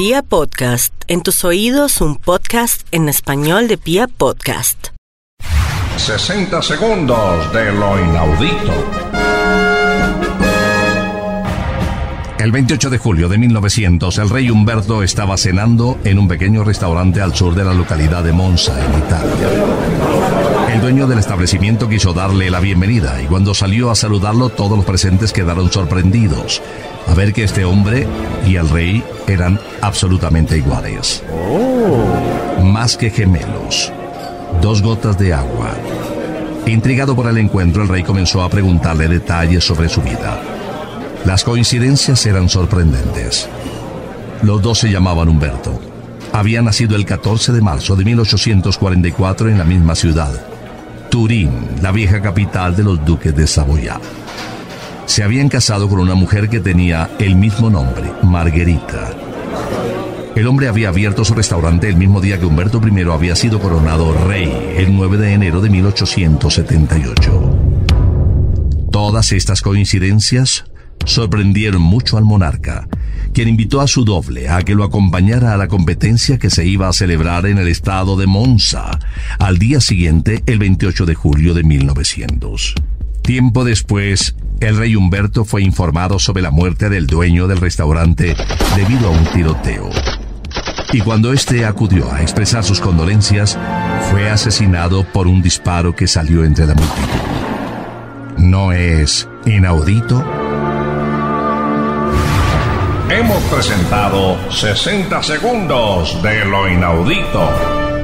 Pia Podcast, en tus oídos un podcast en español de Pia Podcast. 60 segundos de lo inaudito. El 28 de julio de 1900, el rey Humberto estaba cenando en un pequeño restaurante al sur de la localidad de Monza, en Italia. Dueño del establecimiento quiso darle la bienvenida y cuando salió a saludarlo todos los presentes quedaron sorprendidos a ver que este hombre y el rey eran absolutamente iguales. Más que gemelos. Dos gotas de agua. Intrigado por el encuentro, el rey comenzó a preguntarle detalles sobre su vida. Las coincidencias eran sorprendentes. Los dos se llamaban Humberto. Había nacido el 14 de marzo de 1844 en la misma ciudad, Turín, la vieja capital de los duques de Saboya. Se habían casado con una mujer que tenía el mismo nombre, Marguerita. El hombre había abierto su restaurante el mismo día que Humberto I había sido coronado rey, el 9 de enero de 1878. Todas estas coincidencias sorprendieron mucho al monarca, quien invitó a su doble a que lo acompañara a la competencia que se iba a celebrar en el estado de Monza, al día siguiente, el 28 de julio de 1900. Tiempo después, el rey Humberto fue informado sobre la muerte del dueño del restaurante debido a un tiroteo. Y cuando éste acudió a expresar sus condolencias, fue asesinado por un disparo que salió entre la multitud. ¿No es inaudito? Hemos presentado 60 segundos de lo inaudito.